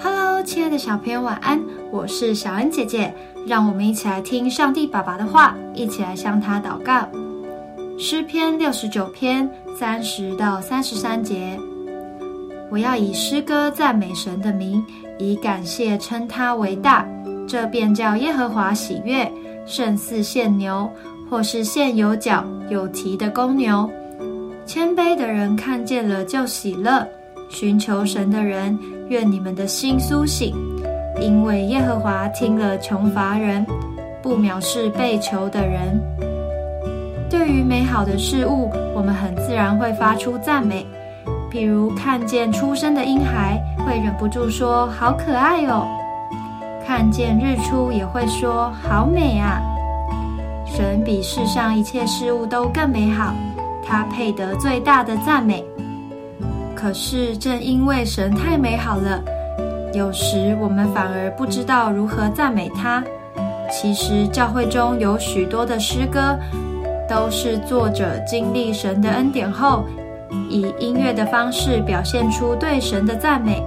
Hello，亲爱的小朋友，晚安！我是小恩姐姐，让我们一起来听上帝爸爸的话，一起来向他祷告。诗篇六十九篇三十到三十三节，我要以诗歌赞美神的名，以感谢称他为大，这便叫耶和华喜悦，胜似献牛，或是献有角有蹄的公牛。谦卑的人看见了就喜乐，寻求神的人，愿你们的心苏醒，因为耶和华听了穷乏人，不藐视被囚的人。对于美好的事物，我们很自然会发出赞美，比如看见出生的婴孩，会忍不住说“好可爱哦”；看见日出，也会说“好美啊”。神比世上一切事物都更美好。他配得最大的赞美。可是，正因为神太美好了，有时我们反而不知道如何赞美他。其实，教会中有许多的诗歌，都是作者经历神的恩典后，以音乐的方式表现出对神的赞美。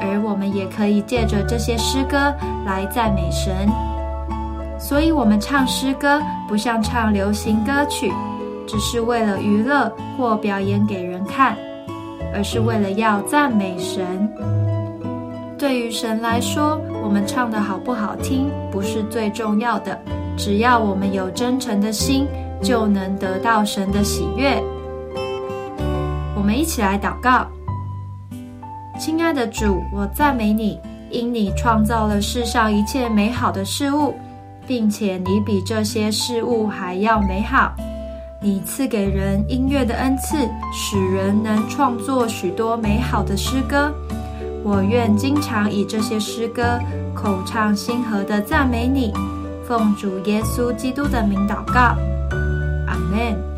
而我们也可以借着这些诗歌来赞美神。所以，我们唱诗歌不像唱流行歌曲。只是为了娱乐或表演给人看，而是为了要赞美神。对于神来说，我们唱的好不好听不是最重要的，只要我们有真诚的心，就能得到神的喜悦。我们一起来祷告：亲爱的主，我赞美你，因你创造了世上一切美好的事物，并且你比这些事物还要美好。你赐给人音乐的恩赐，使人能创作许多美好的诗歌。我愿经常以这些诗歌口唱心和的赞美你，奉主耶稣基督的名祷告，阿门。